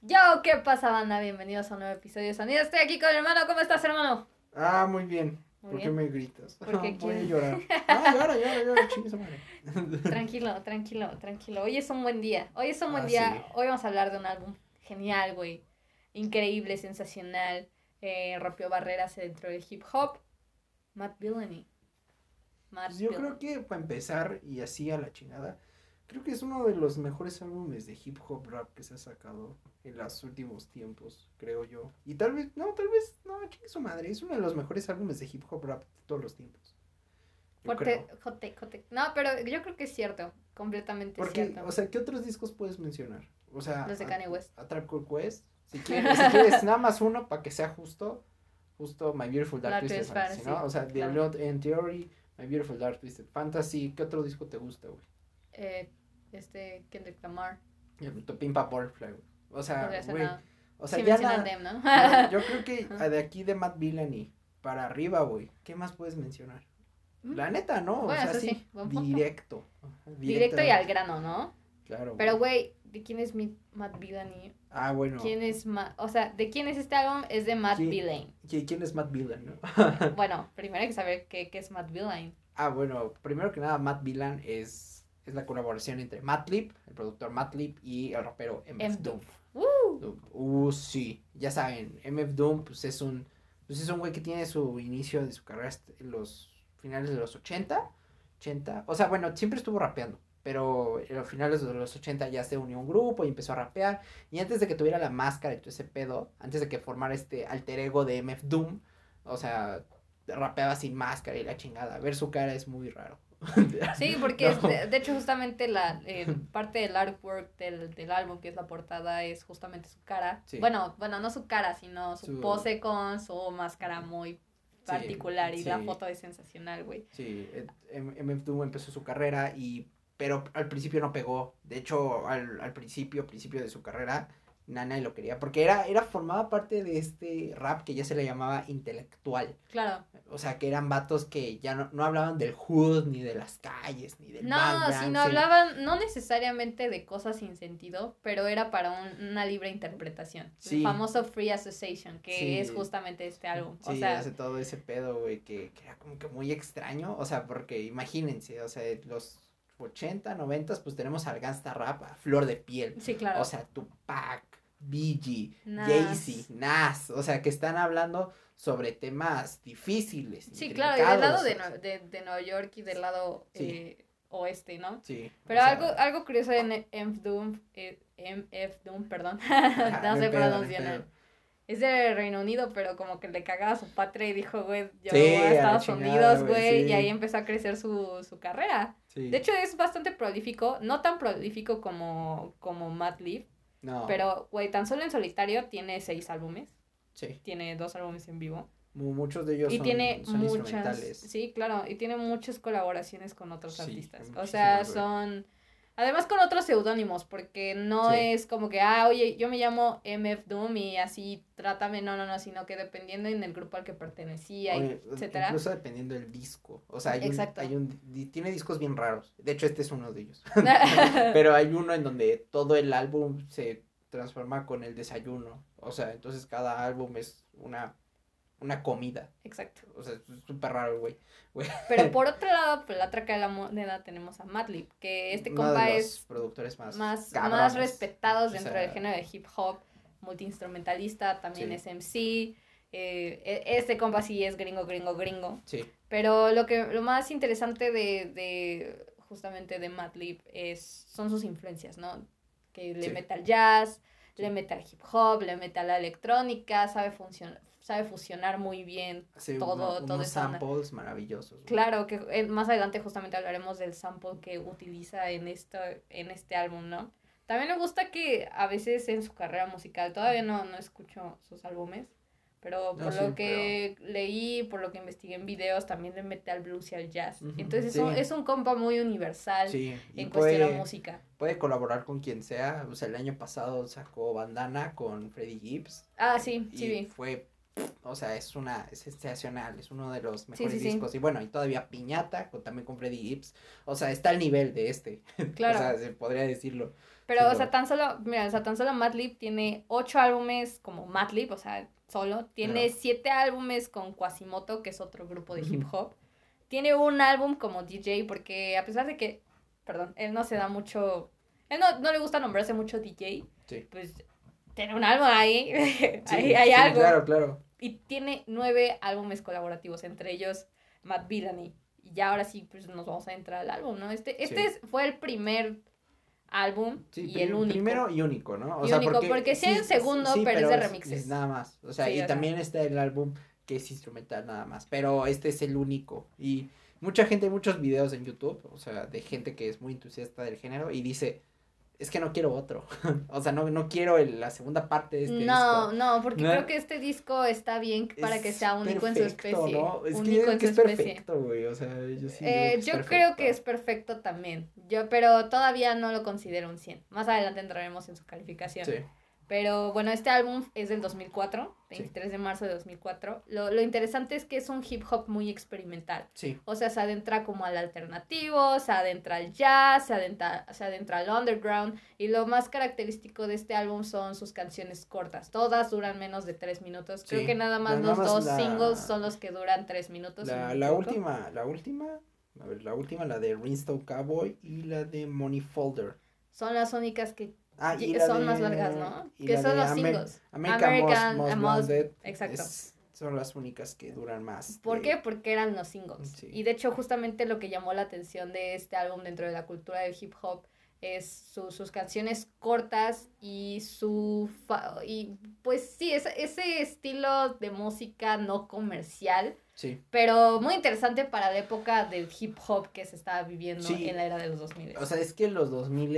Yo, ¿qué pasa, banda? Bienvenidos a un nuevo episodio de Sonido. Estoy aquí con el hermano. ¿Cómo estás, hermano? Ah, muy bien. Muy ¿Por qué me gritas? Porque Voy a quién- llorar. Ah, llora, llora, llora, chingue madre. Tranquilo, tranquilo, tranquilo. Hoy es un buen día. Hoy es un buen Ah, día. sí. Hoy vamos a hablar de un álbum genial, güey. Increíble, sensacional. Eh, rompió barreras dentro del hip hop. Matt Billany. Matt Pues yo Billany. creo que para empezar y así a la chingada, creo que es uno de los mejores álbumes de hip hop rap que se ha sacado en los últimos tiempos, creo yo. Y tal vez, no, tal vez, no, chingue su madre, es uno de los mejores álbumes de hip hop rap de todos los tiempos. Take, hot take. No, pero yo creo que es cierto. Completamente Porque, cierto. o sea, ¿qué otros discos puedes mencionar? O sea, Los de a- Kanye West. A, Trap Called Quest. Si quieres, si quieres nada más uno para que sea justo, justo My Beautiful Dark Dark Twisted Fantasy, ¿no? O sea, The claro. Lot in Theory, My Beautiful Dark Twisted Fantasy, ¿qué otro disco te gusta, güey? Eh, este, Kendrick Lamar. El Tu Pimpa Butterfly, güey. O sea, güey, o sea, Sí ya nada- Dem, ¿no? yo, yo creo que de aquí de Matt Villani para arriba, güey, ¿qué más puedes mencionar? Mm. La neta, ¿no? Bueno, o sea, eso sí, sí, buen punto. directo. Directo y al grano, ¿no? Claro. Pero, güey. ¿de quién es mi Matt Billany? Ah, bueno. ¿Quién es Ma O sea, ¿de quién es este álbum? Es de Matt. ¿Qui- ¿Quién es Matt Villan, no? Bueno, primero hay que saber qué, qué es Matt Billane. Ah, bueno, primero que nada, Matt Villan es, es la colaboración entre Madlib, el productor Madlib, y el rapero MF. Doom. ¡Uh! Uh, sí, ya saben, MF Doom, pues es un, pues es un güey que tiene su inicio de su carrera en los finales de los 80, 80, o sea, bueno, siempre estuvo rapeando, pero en los finales de los 80 ya se unió a un grupo y empezó a rapear, y antes de que tuviera la máscara y todo ese pedo, antes de que formara este alter ego de MF Doom, o sea, rapeaba sin máscara y la chingada, ver su cara es muy raro. Sí, porque es No. de, de hecho justamente la eh, parte del artwork del, del álbum, que es la portada, es justamente su cara. Sí. Bueno, bueno, no su cara, sino su, Su- pose con su máscara muy particular y la sí. foto es sensacional, güey. Sí, eh, M- MF Doom empezó su carrera y pero al principio no pegó. De hecho, al, al principio, principio de su carrera, Nana lo quería porque era era formaba parte de este rap que ya se le llamaba intelectual. Claro. O sea, que eran vatos que ya no, no hablaban del hood ni de las calles ni del No, sino- hablaban, no necesariamente de cosas sin sentido, pero era para un- una libre interpretación. Sí. El famoso Free Association, que Sí. es justamente este álbum. Sí, o sea, hace todo ese pedo, güey, que, que era como que muy extraño, o sea, porque imagínense, o sea, los 80, 90, pues tenemos al gangsta rap a flor de piel. sí, claro. O sea, Tupac, Biggie. Jay-Z, Nas, o sea, que están hablando sobre temas difíciles. sí, claro, y del lado de, Nueva York y del lado Sí. eh, oeste, ¿no? Sí. Pero sea, algo, algo curioso en MF Doom, eh, MF Doom, perdón, no sé pronunciar. Es de Reino Unido, pero como que le cagaba a su patria y dijo, güey, yo Sí, voy a Estados chingada, Unidos, güey, güey, sí. y ahí empezó a crecer su, su carrera. Sí. De hecho, es bastante prolífico, no tan prolífico como, como Matt Leaf, no, pero, güey, tan solo en solitario tiene seis álbumes, sí, tiene dos álbumes en vivo, mu- muchos de ellos y son, tiene son muchas, sí, claro, y tiene muchas colaboraciones con otros Sí, artistas, o sea, son, además con otros seudónimos, porque no Sí. es como que, ah, oye, yo me llamo MF Doom y así trátame, no, no, no, sino que dependiendo en el grupo al que pertenecía, Oye, etcétera. Incluso dependiendo del disco. O sea, hay un, hay un, tiene discos bien raros. De hecho, este es uno de ellos. Pero hay uno en donde todo el álbum se transforma con el desayuno. O sea, entonces cada álbum es una, una comida. Exacto. O sea, es súper raro, güey. Pero por otro lado, por la otra cara de la moneda tenemos a Madlib, que este Uno compa de los es productores más, más, respetados O dentro sea, del género de hip hop, multiinstrumentalista, también Sí. es MC. eh, e- este compa sí es gringo, gringo, gringo. Sí, Pero lo que lo más interesante de, de justamente de Madlib es son sus influencias, ¿no? Que le Sí. mete al jazz, Sí. le mete al hip hop, le mete a la electrónica, sabe funcionar sabe fusionar muy bien Todo- uno- toda unos esa onda. samples maravillosos. Claro, que eh, más adelante justamente hablaremos del sample que utiliza en, esto, en este álbum, ¿no? También me gusta que a veces en su carrera musical, todavía no, no escucho sus álbumes, pero No, por sí, lo que leí, por lo que investigué en videos, también le mete al blues y al jazz. Ujú, Entonces sí. es, un, es un compa muy universal Sí, en cuestión puede, de música. puede colaborar con quien sea. O sea, el año pasado sacó Bandana con Freddie Gibbs. Ah, sí, y sí fue o sea es una es sensacional es uno de los mejores sí, sí. discos y bueno y todavía piñata con, también con Freddie Gibbs o sea está al nivel de este Claro. o sea se podría decirlo Pero, o lo- sea, tan solo, mira, o sea, tan solo Madlib tiene ocho álbumes como Madlib, o sea, solo. Tiene siete álbumes con Quasimoto, que es otro grupo de hip hop. Tiene un álbum como DJ, porque a pesar de que, perdón, él no se da mucho, él no, no le gusta nombrarse mucho DJ, Sí. pues tiene un álbum ahí, Sí, ahí hay sí, algo. Claro, claro. Y tiene nueve álbumes colaborativos, entre ellos Matt Villani. Y ya ahora sí, pues nos vamos a entrar al álbum, ¿no? Este, este Sí. es- fue el primer álbum Sí, y el único. Primero y único, ¿no? Y único, porque sí hay un segundo, pero es de remixes. nada más. O sea, Sí, y o sea. también está el álbum que es instrumental nada más. Pero este es el único. Y mucha gente, muchos videos en YouTube, o sea, de gente que es muy entusiasta del género y dice, es que no quiero otro. o sea, no, no quiero el- la segunda parte de este no, disco. no, porque No. creo que este disco está bien para Es que sea único en su perfecto, especie. ¿no? Es único que, en que su es especie. perfecto, güey. O sea, yo sí. Eh, yo creo que es perfecto también. Yo, pero todavía no lo considero un 100. Más adelante entraremos en su calificación. Sí. Pero bueno, este álbum es del 2004, Sí. 23 de marzo de 2004. Lo, lo interesante es que es un hip hop muy experimental. Sí. O sea, se adentra como al alternativo, se adentra al jazz, se adentra, se adentra al underground. Y lo más característico de este álbum son sus canciones cortas. Todas duran menos de tres minutos. Creo Sí. que nada más Nada los más dos la- singles son los que duran tres minutos. La, última, la última, a ver, la última, la de Rinstone Cowboy y la de Money Folder. Son las únicas que Ah, y y son de- más largas, ¿no? Que la son los Amer- singles. American, American Most, exacto. es- son las únicas que duran más. ¿Por de- qué? Porque eran los singles. Sí. Y de hecho, justamente lo que llamó la atención de este álbum dentro de la cultura del hip hop es su- sus canciones cortas y su... fa- y pues sí, ese, ese estilo de música no comercial, Sí, pero muy interesante para la época del hip hop que se estaba viviendo Sí. en la era de los 2000. o sea, es que los 2000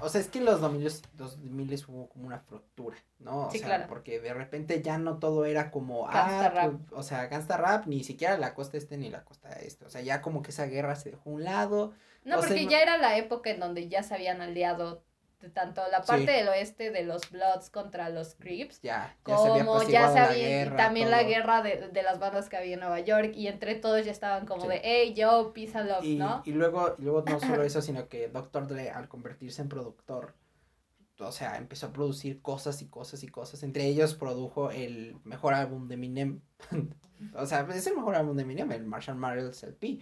o sea, es que en los 2000 2000 hubo como una fractura, ¿no? O Sí, sea, claro. porque de repente ya no todo era como, ah, rap. pues, o sea, gangsta rap, ni siquiera la costa este ni la costa este, o sea, ya como que esa guerra se dejó a un lado, no, o sea, porque no- ya era la época en donde ya se habían aliado tanto la parte Sí. del oeste de los Bloods contra los Crips ya, se como ya la guerra, también la guerra de, de las bandas que había en Nueva York, y entre todos ya estaban como Sí. de, hey, yo, peace and love, Y, ¿no? y luego, y luego no solo eso, sino que Dr. Dre al convertirse en productor, o sea, empezó a producir cosas y cosas y cosas. Entre ellos produjo el mejor álbum de Eminem. o sea, es el mejor álbum de Eminem, el Marshall Mathers. P,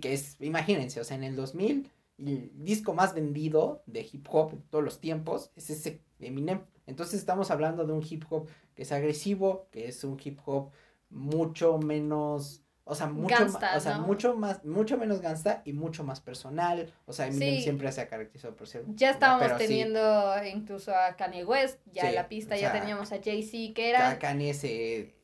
Que es, imagínense, o sea, en el 2000, el disco más vendido de hip hop de todos los tiempos es ese Eminem. Entonces estamos hablando de un hip hop que es agresivo, que es un hip hop mucho menos, o sea, mucho, Gangsta, ma- o sea, ¿no? mucho más, mucho menos gangsta y mucho más personal. O sea, Eminem Sí. siempre se ha caracterizado por ser Ya estábamos teniendo incluso a Kanye West, ya Sí, en la pista ya sea, teníamos a Jay-Z, que Ya era, Kanye se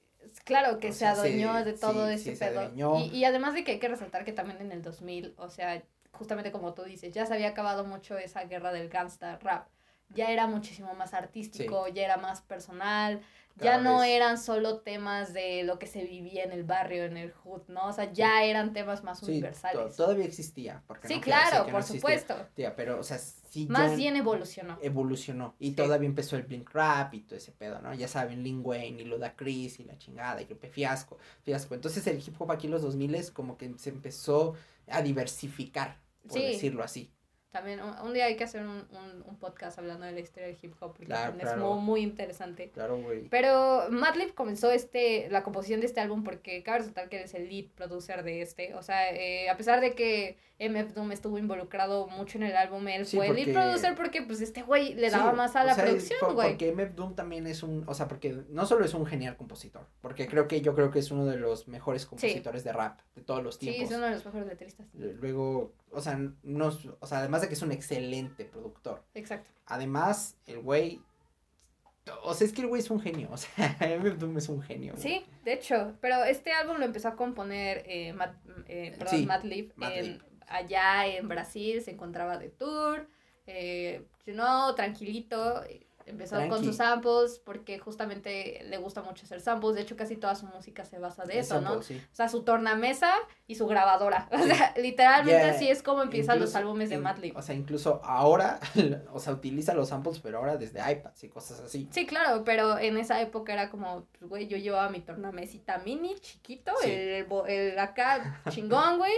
claro, que o se sea, se- adueñó de todo sí, ese sí, pedo. Y, y además de que hay que resaltar que también en el 2000, o sea, justamente como tú dices, ya se había acabado mucho esa guerra del gangsta rap. Ya era muchísimo más artístico, ya era más personal, ya no vez- eran solo temas de lo que se vivía en el barrio, en el hood, ¿no? O sea, ya eran temas más sí, universales. todavía existía. Porque sí, no claro, no por existía, supuesto. tía, pero, o sea, sí Más bien evolucionó. evolucionó. Y Sí. todavía empezó el Blink Rap y todo ese pedo, ¿no? Ya saben, Lil Wayne y Ludacris y la chingada y Lupe Fiasco, Fiasco. Entonces el hip hop aquí en los 2000 como que se empezó a diversificar, por Sí. decirlo así. También un, un día hay que hacer un, un, un podcast hablando de la historia del hip hop, porque Claro, es muy, muy interesante. Claro, güey. Pero Madlib comenzó este, la composición de este álbum porque cabe resaltar que él es el lead producer de este. O sea, eh, a pesar de que MF Doom estuvo involucrado mucho en el álbum, él Sí, fue el porque- producer porque pues este güey le Sí, daba más a la sea, producción, por- güey. Porque MF Doom también es un, o sea, porque no solo es un genial compositor, porque creo que yo creo que es uno de los mejores compositores de rap de todos los Sí, tiempos. es uno de los mejores letristas. Luego, o sea, no, o sea, además de que es un excelente productor. Exacto. Además, el güey, o sea, es que el güey es un genio, o sea, MF Doom es un genio. güey. Sí, de hecho, pero este álbum lo empezó a componer eh, Matt, eh, perdón, Sí, en- allá en Brasil, se encontraba de tour, eh, you know, tranquilito, empezó con Tranqui. sus samples porque justamente le gusta mucho hacer samples, de hecho casi toda su música se basa de El eso, ¿no? sample, sí. O sea, su tornamesa y su grabadora, o Sí. sea, literalmente Yeah, así es como empiezan los Incluso- álbumes de Madlib. O sea, incluso ahora, o sea, utiliza los samples, pero ahora desde iPads y cosas así. Sí, claro, pero en esa época era como, pues, güey, yo llevaba mi tornamesita mini, chiquito, Sí. el, el acá chingón, güey.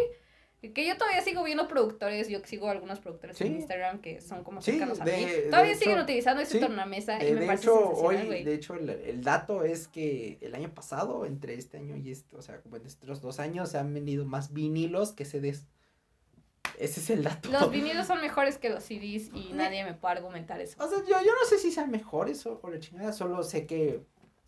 Que yo todavía sigo viendo productores, yo sigo algunos productores en. Instagram que son como Sí, cercanos a de- mí. de Todavía hecho, siguen utilizando ese sí. tornamesa y Eh, me de parece hecho, hoy, de hecho, el, el dato es que el año pasado, entre este año y este, o sea, como en estos dos años, se han vendido más vinilos que CDs. Ese es el dato. Los vinilos son mejores que los CDs y nadie me puede argumentar eso. O sea, yo, yo no sé si sean mejores o, o la chingada, solo sé que,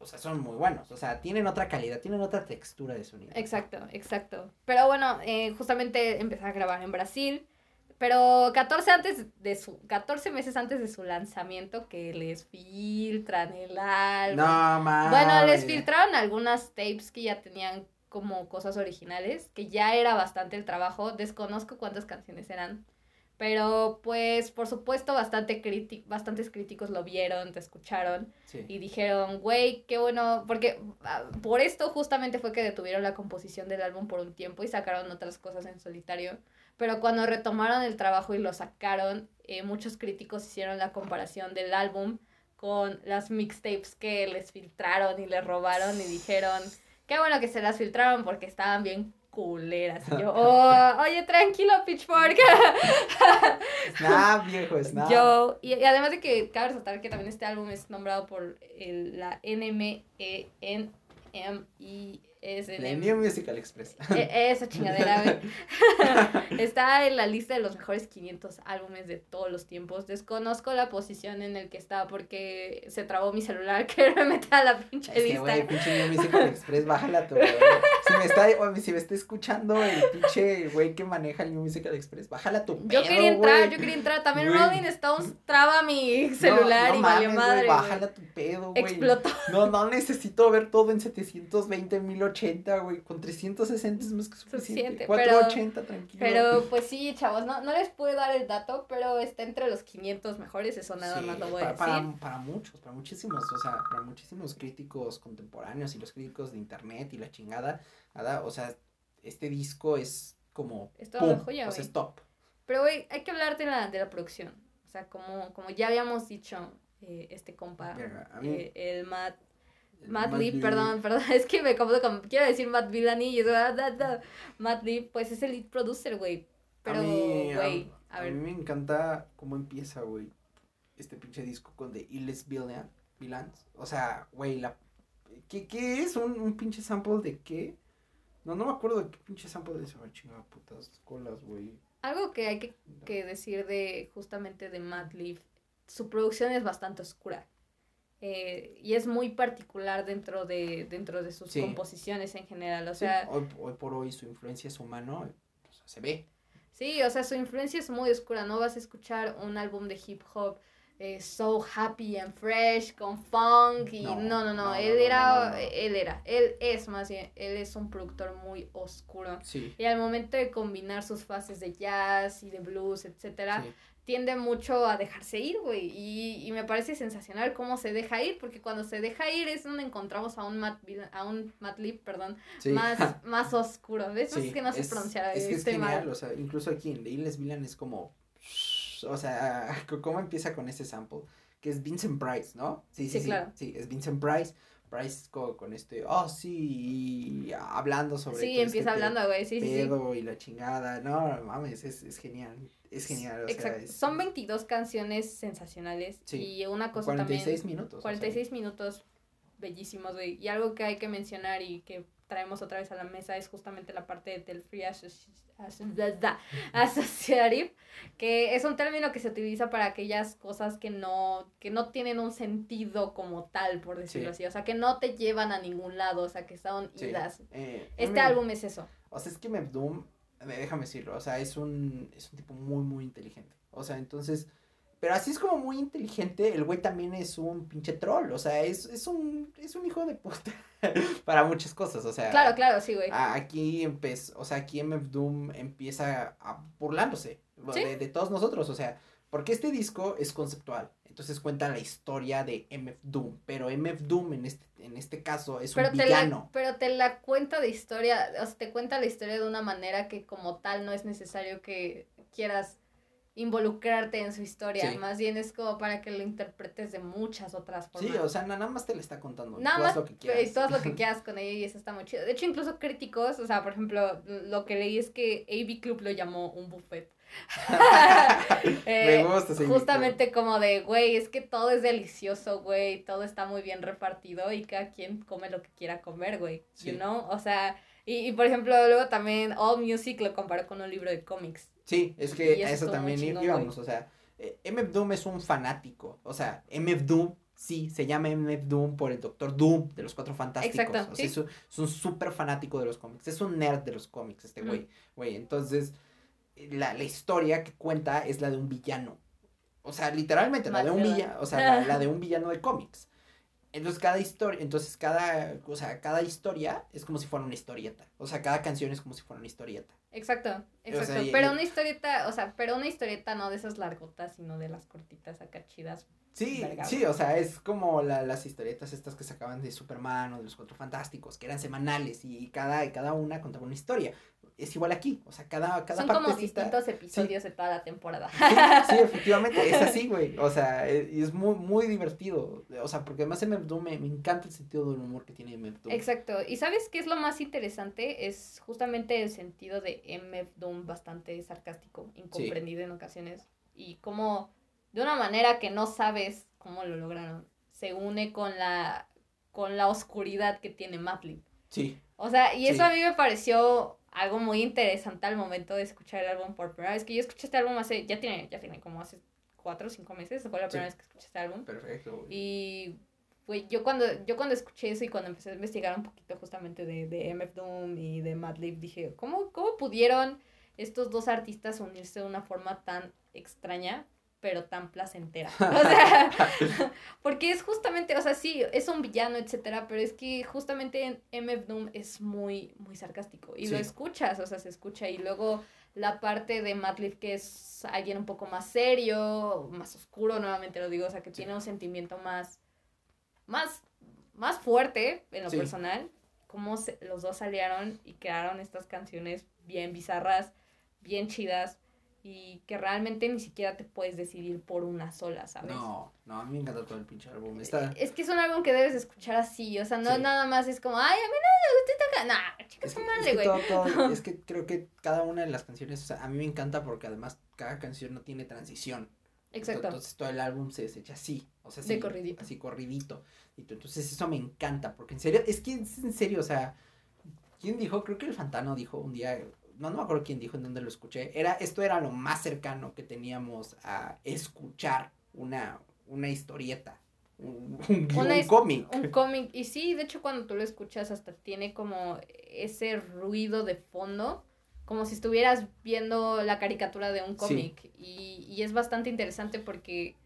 o sea, son muy buenos. O sea, tienen otra calidad, tienen otra textura de sonido. Exacto, exacto. Pero bueno, eh, justamente empecé a grabar en Brasil. Pero 14, antes de su, 14 meses antes de su lanzamiento que les filtran el álbum. No, mames. Bueno, les filtraron algunas tapes que ya tenían como cosas originales, que ya era bastante el trabajo. Desconozco cuántas canciones eran. Pero pues por supuesto bastante bastantes críticos lo vieron, te escucharon Sí. y dijeron, güey, qué bueno, porque ah, por esto justamente fue que detuvieron la composición del álbum por un tiempo y sacaron otras cosas en solitario. Pero cuando retomaron el trabajo y lo sacaron, eh, muchos críticos hicieron la comparación del álbum con las mixtapes que les filtraron y les robaron y dijeron, qué bueno que se las filtraron porque estaban bien culeras. Y yo, "Oh, oye, tranquilo, Pitchfork. Nah, viejo, es nada. Yo, y, y además de que cabe resaltar que también este álbum es nombrado por el, la E La New Musical Express. E- Esa chingadera, güey. está en la lista de los mejores 500 álbumes de todos los tiempos. Desconozco la posición en el que está porque se trabó mi celular que me meter a la pinche Es lista. güey, pinche New Musical Express, bájala tú, güey. Si me está, si me está escuchando el pinche güey que maneja el New Musical Express, bájala tu yo pedo, quería entrar, güey. yo quería entrar. También Güey. Rolling Stones traba mi celular No, no y valió mames, madre. güey, güey. bájala tu pedo, güey. Explotó. No, no necesito ver todo en 720, 1080, güey. Con 360 es más que suficiente. Suficiente, pero- 480, tranquilo. Pero pues sí, chavos, no, no les puedo dar el dato, pero está entre los 500 mejores, eso nada Sí, más lo voy a para, decir. para, para muchos, para muchísimos, o sea, para muchísimos críticos contemporáneos y los críticos de internet y la chingada, nada, o sea, este disco es como Es toda una joya, o sea, es top. Pero güey, hay que hablar de la, de la producción. O sea, como, como ya habíamos dicho, eh, este compa, Verga, a mí- eh, el Matt, Matt Matt Lee- perdón, perdón, es que me confundo con, quiero decir Matt Villani y eso, ah, da, da. Matt Lee, pues es el lead producer, güey. Pero, a a- güey, a, a ver, mí me encanta cómo empieza, güey, este pinche disco con The Illes Villain, Villains, o sea, güey, la, ¿qué, qué es? ¿Un, un pinche sample de qué? No, no me acuerdo de qué pinche sample de güey, chingada putas colas, güey. algo que hay que, que decir de, justamente de Matt Lee, su producción es bastante oscura. Eh, y es muy particular dentro de, dentro de sus Sí. composiciones en general. O Sí, sea, hoy, hoy por hoy su influencia es humano, o sea, se ve. Sí, o sea, su influencia es muy oscura. No vas a escuchar un álbum de hip hop eh, so happy and fresh con funk y No, no, no, no, no, él no, era, él era, él es más bien, él es un productor muy oscuro. Sí. Y al momento de combinar sus fases de jazz y de blues, etcétera, sí. tiende mucho a dejarse ir, güey. Y, y me parece sensacional cómo se deja ir, porque cuando se deja ir es donde encontramos a un Matt, a un Matt Lip, perdón, Sí. más, más oscuro. ¿Ves? Es que no sé pronunciar. Es que es estoy genial, mal. o sea, incluso aquí en The Villain es como, o sea, ¿cómo empieza con ese sample? Que es Vincent Price, ¿no? Sí, sí, Sí, sí, claro. sí, es Vincent Price, Price co- con, este, oh, sí, y hablando sobre Sí, empieza este pe- hablando, güey. Sí, pedo y la chingada, no, mames, es, es genial, es genial, o sea, Exacto. es Son 22 canciones sensacionales. Sí. Y una cosa 46 también. minutos. o sea, 46 minutos bellísimos, güey. Y algo que hay que mencionar y que traemos otra vez a la mesa es justamente la parte del free associative, que es un término que se utiliza para aquellas cosas que no, que no tienen un sentido como tal, por decirlo Sí. así. O sea, que no te llevan a ningún lado, o sea, que son sí, idas. eh, Este álbum es eso. O sea, es que Meb Doom, eh, déjame decirlo, o sea, es un, es un tipo muy, muy inteligente. O sea, entonces, pero así es como muy inteligente, el güey también es un pinche troll, o sea, es, es un, es un hijo de puta para muchas cosas, o sea. Claro, claro, sí, güey. Aquí empezó, o sea, aquí MF Doom empieza a, burlándose Sí. de, de todos nosotros, o sea, porque este disco es conceptual, entonces cuenta la historia de MF Doom, pero MF Doom en este, en este caso es pero un te, villano. la, pero te la cuenta de historia, o sea, te cuenta la historia de una manera que como tal no es necesario que quieras involucrarte en su historia, más bien es como para que lo interpretes de muchas otras formas. Sí, o sea, nada más te le está contando. Nada más lo que quieras. Y todo lo que quieras con ella y eso está muy chido. De hecho, incluso críticos, o sea, por ejemplo, lo que leí es que AV Club lo llamó un buffet. Me eh, gusta Justamente como de, güey, es que todo es delicioso, güey, todo está muy bien repartido y cada quien come lo que quiera comer, güey, you know, o sea, y, y por ejemplo, luego también All Music lo comparó con un libro de cómics. Sí, es que a eso también íbamos, o sea, eh, MF Doom es un fanático, o sea, MF Doom sí, se llama MF Doom por el Doctor Doom de los Cuatro Fantásticos. Exacto, o sea, es, un, súper fanático de los cómics, es un nerd de los cómics este güey, güey, entonces la, la, historia que cuenta es la de un villano. O sea, literalmente, la de un villano, o sea, la, de un villano de cómics. Entonces cada historia, entonces cada, o sea, cada historia es como si fuera una historieta. O sea, cada canción es como si fuera una historieta. Exacto, exacto. pero una historieta, o sea, pero una historieta no de esas largotas, sino de las cortitas acá chidas. Sí, sí, o sea, es como la, las historietas estas que sacaban de Superman o de los Cuatro Fantásticos, que eran semanales y cada, cada una contaba una historia es igual aquí, o sea, cada, cada Son como distintos episodios de toda la temporada. Sí, efectivamente, es así, güey, o sea, es, es, muy, muy divertido, o sea, porque además MF Doom me, me encanta el sentido del humor que tiene MF Doom. Exacto, y ¿sabes qué es lo más interesante? Es justamente el sentido de MF Doom bastante sarcástico, incomprendido en ocasiones, y como de una manera que no sabes cómo lo lograron, se une con la, con la oscuridad que tiene Madlib. Sí. O sea, y eso a mí me pareció algo muy interesante al momento de escuchar el álbum por primera vez. Que yo escuché este álbum hace, ya tiene, ya tiene como hace cuatro o cinco meses, fue la primera vez que escuché este álbum. Perfecto. Y fue yo cuando, yo cuando escuché eso y cuando empecé a investigar un poquito justamente de, de MF Doom y de Madlib, dije, ¿cómo, ¿cómo pudieron estos dos artistas unirse de una forma tan extraña? Pero tan placentera. O sea, porque es justamente, o sea, sí, es un villano, etcétera, pero es que justamente en MF Doom es muy, muy sarcástico. Y lo escuchas, o sea, se escucha. Y luego la parte de Madlib que es alguien un poco más serio, más oscuro, nuevamente lo digo, o sea, que tiene un sentimiento más, más, más fuerte en lo personal. Cómo los dos salieron y crearon estas canciones bien bizarras, bien chidas y que realmente ni siquiera te puedes decidir por una sola, ¿sabes? No, no, a mí me encanta todo el pinche álbum. Está... Es que es un álbum que debes escuchar así, o sea, no nada más es como, ay, a mí no me gusta tocar, nah, chicas, madre, güey. Es que creo que cada una de las canciones, o sea, a mí me encanta porque además cada canción no tiene transición. Exacto. Entonces todo el álbum se desecha así, o sea, así, de corridito. así corridito. Y entonces eso me encanta, porque en serio, es que es en serio, o sea, ¿quién dijo? Creo que el Fantano dijo un día, no, no me acuerdo quién dijo en dónde lo escuché, era, esto era lo más cercano que teníamos a escuchar una, una historieta, un, cómic. Un cómic, y sí, de hecho cuando tú lo escuchas hasta tiene como ese ruido de fondo, como si estuvieras viendo la caricatura de un cómic, y, y es bastante interesante porque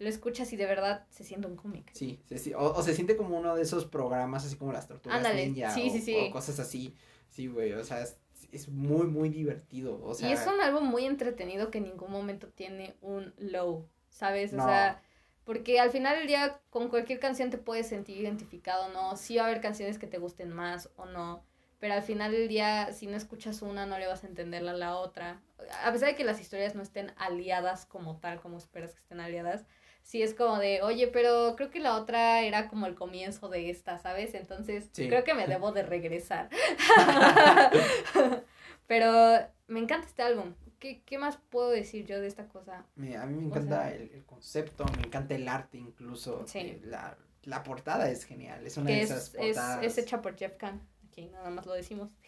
lo escuchas y de verdad se siente un cómic. Sí, o, se siente como uno de esos programas así como las tortugas ninja sí, sí, sí. o cosas así. Sí, güey, o sea, es, es muy, muy divertido. O sea, y es un álbum muy entretenido que en ningún momento tiene un low, ¿sabes? O sea, porque al final del día con cualquier canción te puedes sentir identificado, ¿no? Sí va a haber canciones que te gusten más o no, pero al final del día si no escuchas una no le vas a entender la, la otra. A pesar de que las historias no estén aliadas como tal, como esperas que estén aliadas, sí es como de, oye, pero creo que la otra era como el comienzo de esta, ¿sabes? Entonces creo que me debo de regresar. pero me encanta este álbum. ¿Qué, ¿Qué, más puedo decir yo de esta cosa? a mí me encanta el, el, concepto, me encanta el arte incluso. Sí. La, la portada es genial, es una de esas portadas. Es, es hecha por Jeff Kahn. Aquí nada más lo decimos.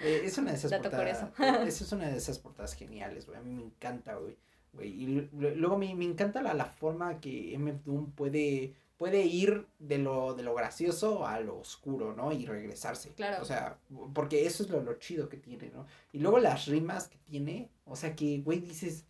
Eh, es una de esas portadas. Esa es una de esas portadas geniales, güey. A mí me encanta, güey. Y luego me, me encanta la, la, forma que MF Doom puede, puede ir de lo, de lo gracioso a lo oscuro, ¿no? Y regresarse. Claro. O sea, porque eso es lo, lo chido que tiene, ¿no? Y luego las rimas que tiene, o sea, que, güey, dices,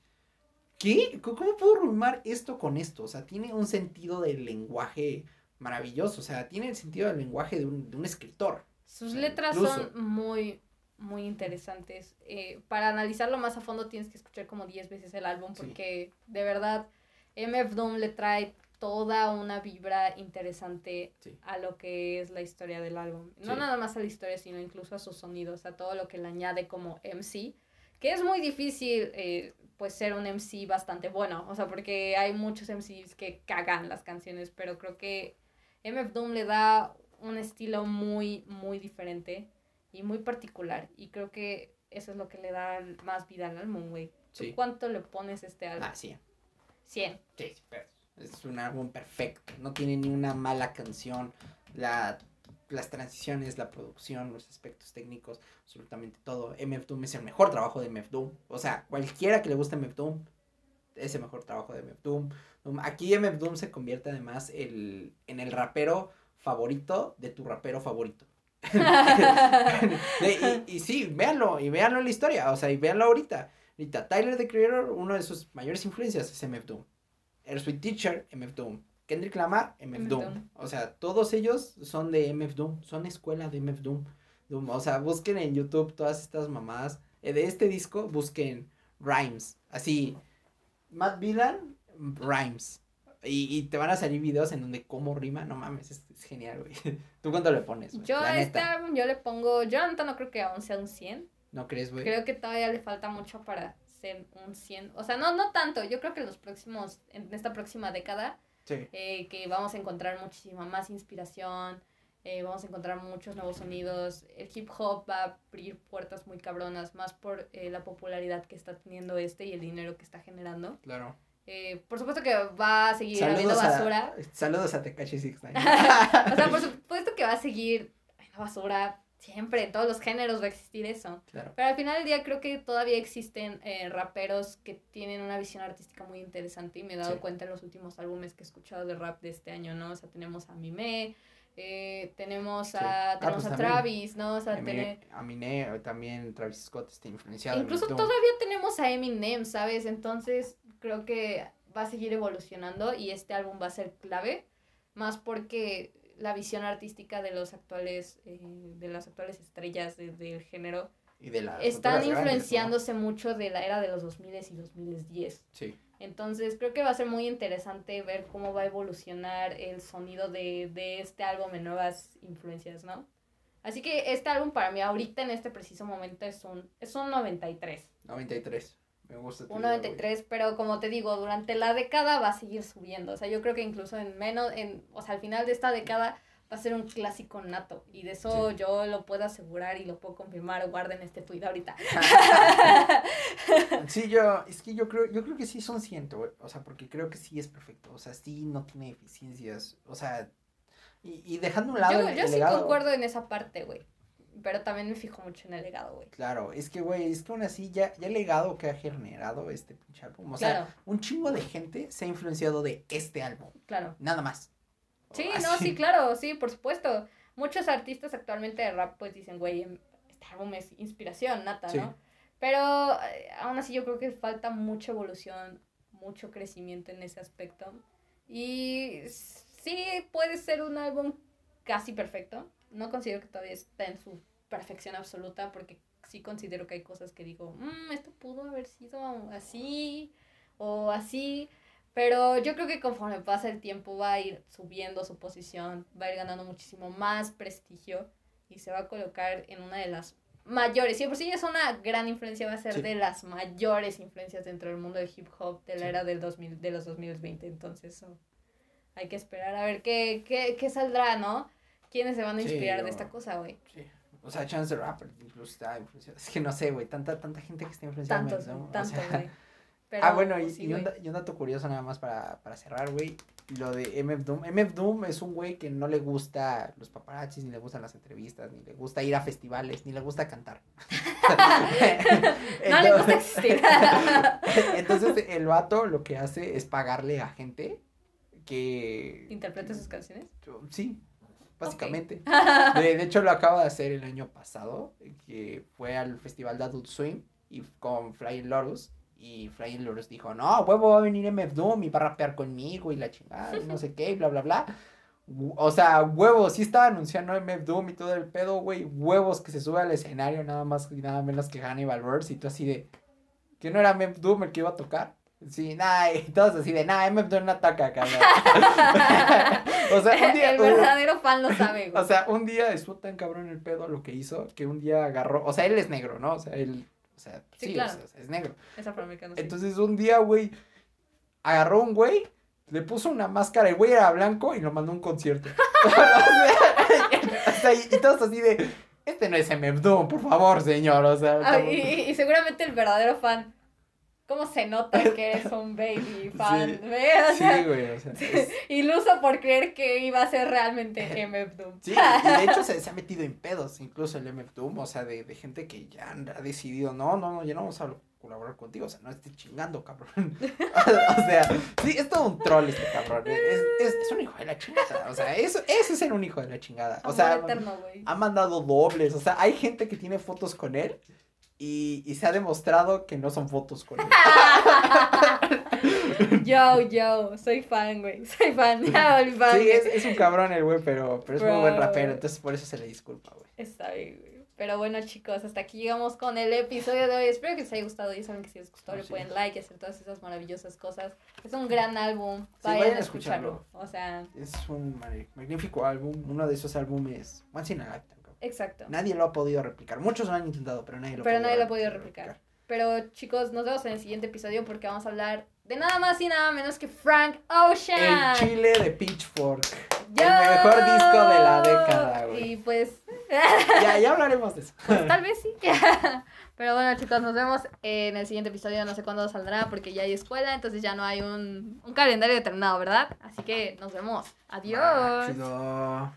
¿qué? ¿Cómo puedo rimar esto con esto? O sea, tiene un sentido del lenguaje maravilloso, o sea, tiene el sentido del lenguaje de un, de un escritor. Sus letras son muy, muy interesantes. Eh, para analizarlo más a fondo tienes que escuchar como 10 veces el álbum porque de verdad MF Doom le trae toda una vibra interesante a lo que es la historia del álbum. No nada más a la historia, sino incluso a sus sonidos, a todo lo que le añade como MC, que es muy difícil eh, pues ser un MC bastante bueno. O sea, porque hay muchos MCs que cagan las canciones, pero creo que MF Doom le da un estilo muy, muy diferente y muy particular. Y creo que eso es lo que le da más vida al álbum, güey. Sí. ¿Cuánto le pones a este álbum? Ah, sí. 100. Sí, pero es un álbum perfecto. No tiene ni una mala canción. La, las transiciones, la producción, los aspectos técnicos, absolutamente todo. MF Doom es el mejor trabajo de MF Doom. O sea, cualquiera que le guste MF Doom es el mejor trabajo de MF Doom. Aquí MF Doom se convierte además el, en el rapero favorito de tu rapero favorito. Y, y sí, véanlo, y véanlo en la historia, o sea, y véanlo ahorita. Ahorita, Tyler the Creator, uno de sus mayores influencias es MF Doom. El Sweet Teacher, MF Doom. Kendrick Lamar, MF MF Doom. Doom. O sea, todos ellos son de MF Doom, son escuela de MF Doom. Doom. O sea, busquen en YouTube todas estas mamadas. Eh, De este disco, busquen Rhymes. Así, Matt Villan, Rhymes. Y, y te van a salir videos en donde cómo rima, no mames, es, es genial, güey. ¿Tú cuánto le pones? güey? Yo a este álbum yo le pongo, yo neta no creo que aún sea un 100. ¿No crees, güey? Creo que todavía le falta mucho para ser un 100. O sea, no, no tanto. Yo creo que en los próximos, en esta próxima década, Sí. eh, que vamos a encontrar muchísima más inspiración, eh, vamos a encontrar muchos nuevos sonidos. El hip hop va a abrir puertas muy cabronas, más por eh, la popularidad que está teniendo este y el dinero que está generando. Claro. Eh, por supuesto que va a seguir habiendo basura. A, saludos a Tekashi 69. o sea, por supuesto que va a seguir habiendo basura. Siempre, en todos los géneros va a existir eso. claro. Pero al final del día creo que todavía existen eh, raperos que tienen una visión artística muy interesante y me he dado Sí. cuenta en los últimos álbumes que he escuchado de rap de este año, ¿no? O sea, tenemos a Mime, eh, tenemos Sí. a, Ah, tenemos pues a también. Travis, ¿no? O sea, A tener- a mí ne- también Travis Scott está influenciado. en Incluso todavía tenemos a Eminem, ¿sabes? Entonces creo que va a seguir evolucionando y este álbum va a ser clave, más porque la visión artística de los actuales, eh, de las actuales estrellas de- del género Y de las están futuras grandes, ¿no? influenciándose mucho de la era de los 2000 y 2010. Sí. Entonces creo que va a ser muy interesante ver cómo va a evolucionar el sonido de, de este álbum en nuevas influencias, ¿no? Así que este álbum para mí ahorita en este preciso momento es un, es un 93. 93. Me gusta. tu Un idea, 93, pero como te digo, durante la década va a seguir subiendo. O sea, yo creo que incluso en menos, en, o sea, al final de esta década va a ser un clásico nato. Y de eso Sí. yo lo puedo asegurar y lo puedo confirmar. Guarden este tweet ahorita. Sí, yo, es que yo creo, yo creo que sí son ciento, güey. O sea, porque creo que sí es perfecto. O sea, sí no tiene deficiencias. O sea, y, y dejando a un lado Yo, el, yo el sí legado. concuerdo en esa parte, güey. Pero también me fijo mucho en el legado, güey. Claro, es que, güey, es que aún así ya, ya el legado que ha generado este pinche álbum. O sea, un chingo de gente se ha influenciado de este álbum. claro. Nada más. Sí, Así. no, sí, claro, sí, por supuesto. Muchos artistas actualmente de rap pues dicen, güey, em, este álbum es inspiración nata, Sí. ¿no? Pero eh, aún así yo creo que falta mucha evolución, mucho crecimiento en ese aspecto. Y sí, puede ser un álbum casi perfecto. No considero que todavía está en su perfección absoluta porque sí considero que hay cosas que digo, "Mm, esto pudo haber sido así o así. Pero yo creo que conforme pasa el tiempo va a ir subiendo su posición, va a ir ganando muchísimo más prestigio y se va a colocar en una de las mayores. De por sí es una gran influencia, va a ser Sí. de las mayores influencias dentro del mundo del hip hop de la Sí. era del 2000, de los 2020. Entonces, oh, hay que esperar a ver qué, qué, qué saldrá, ¿no? ¿Quiénes se van a Sí, inspirar de esta cosa, güey? Sí. O sea, Chance the Rapper incluso está influenciado. Es que no sé, güey, tanta, tanta gente que está influenciada. Tantos, ¿no? güey, O tanto, sea, güey. Ah, bueno, y, sí, y un, y dato curioso nada más para, para cerrar, güey. Lo de MF Doom. MF Doom es un güey que no le gusta los paparazzis, ni le gustan las entrevistas, ni le gusta ir a festivales, ni le gusta cantar. No le gusta existir. Entonces, el vato lo que hace es pagarle a gente que... ¿Interpreta sus canciones? Sí, básicamente. De, de hecho, lo acaba de hacer el año pasado, que fue al festival de Adult Swim y con Flying Lotus. Y Flying Lotus dijo, no, huevo, va a venir MF Doom y va a rapear conmigo y la chingada, y no sé qué, y bla, bla, bla. O sea, huevos, sí estaba anunciando MF Doom y todo el pedo, güey. Huevos que se sube al escenario nada más y nada menos que Hannibal Buress. Y tú así de, que no era MF Doom el que iba a tocar. Sí, nada, y todos así de, nada, MF no ataca, cabrón. o sea, un día... el verdadero fan lo sabe, güey. O sea, un día estuvo tan cabrón el pedo lo que hizo que un día agarró, o sea, él es negro, ¿no? O sea, él O sea, Sí, sí, claro. o sea, es negro. Es afroamericano. sí. Entonces un día, güey, agarró un güey, le puso una máscara, el güey era blanco y lo mandó a un concierto. o sea, o sea, y, y todos así de, este no es MF Doom, por favor, señor, o sea. Ah, y- y seguramente el verdadero fan. ¿Cómo se nota que eres un baby fan? Sí. ¿Ve? O sea, Sí, güey, o sea. es- iluso por creer que iba a ser realmente MF Doom. Sí, y de hecho se, se ha metido en pedos, incluso el MF Doom, o sea, de, de gente que ya ha decidido, no, no, no, ya no vamos a colaborar contigo, o sea, no estés chingando, cabrón. o sea, sí, es todo un troll este cabrón, es, es, es un hijo de la chingada, o sea, eso, eso es ser un hijo de la chingada, o Amor sea, eterno, ha mandado dobles, o sea, hay gente que tiene fotos con él y, y se ha demostrado que no son fotos con él. Yo, yo, soy fan, güey. Soy fan. Ya volví fan. Sí, es, es un cabrón el güey, pero, pero es muy buen rapero, entonces por eso se le disculpa, güey. Está bien, güey. Pero bueno, chicos, hasta aquí llegamos con el episodio de hoy. Espero que les haya gustado. Ya saben que si les gustó, le pueden like y hacer todas esas maravillosas cosas. Es un gran álbum. Sí, Vayan, vayan a escucharlo. O sea, Es un magnífico álbum, uno de esos álbumes once in a. exacto. Nadie lo ha podido replicar. Muchos lo han intentado, pero nadie lo, Pero nadie lo ha podido replicar. Pero chicos, nos vemos en el siguiente episodio porque vamos a hablar de nada más y nada menos que Frank Ocean. El chile de Pitchfork. ¡Yo! El mejor disco de la década, güey. Y pues, Ya, ya hablaremos de eso. pues tal vez sí. Pero bueno, chicos, nos vemos en el siguiente episodio. No sé cuándo saldrá porque ya hay escuela, entonces ya no hay un, un calendario determinado, ¿verdad? Así que nos vemos. Adiós. Ah, chido.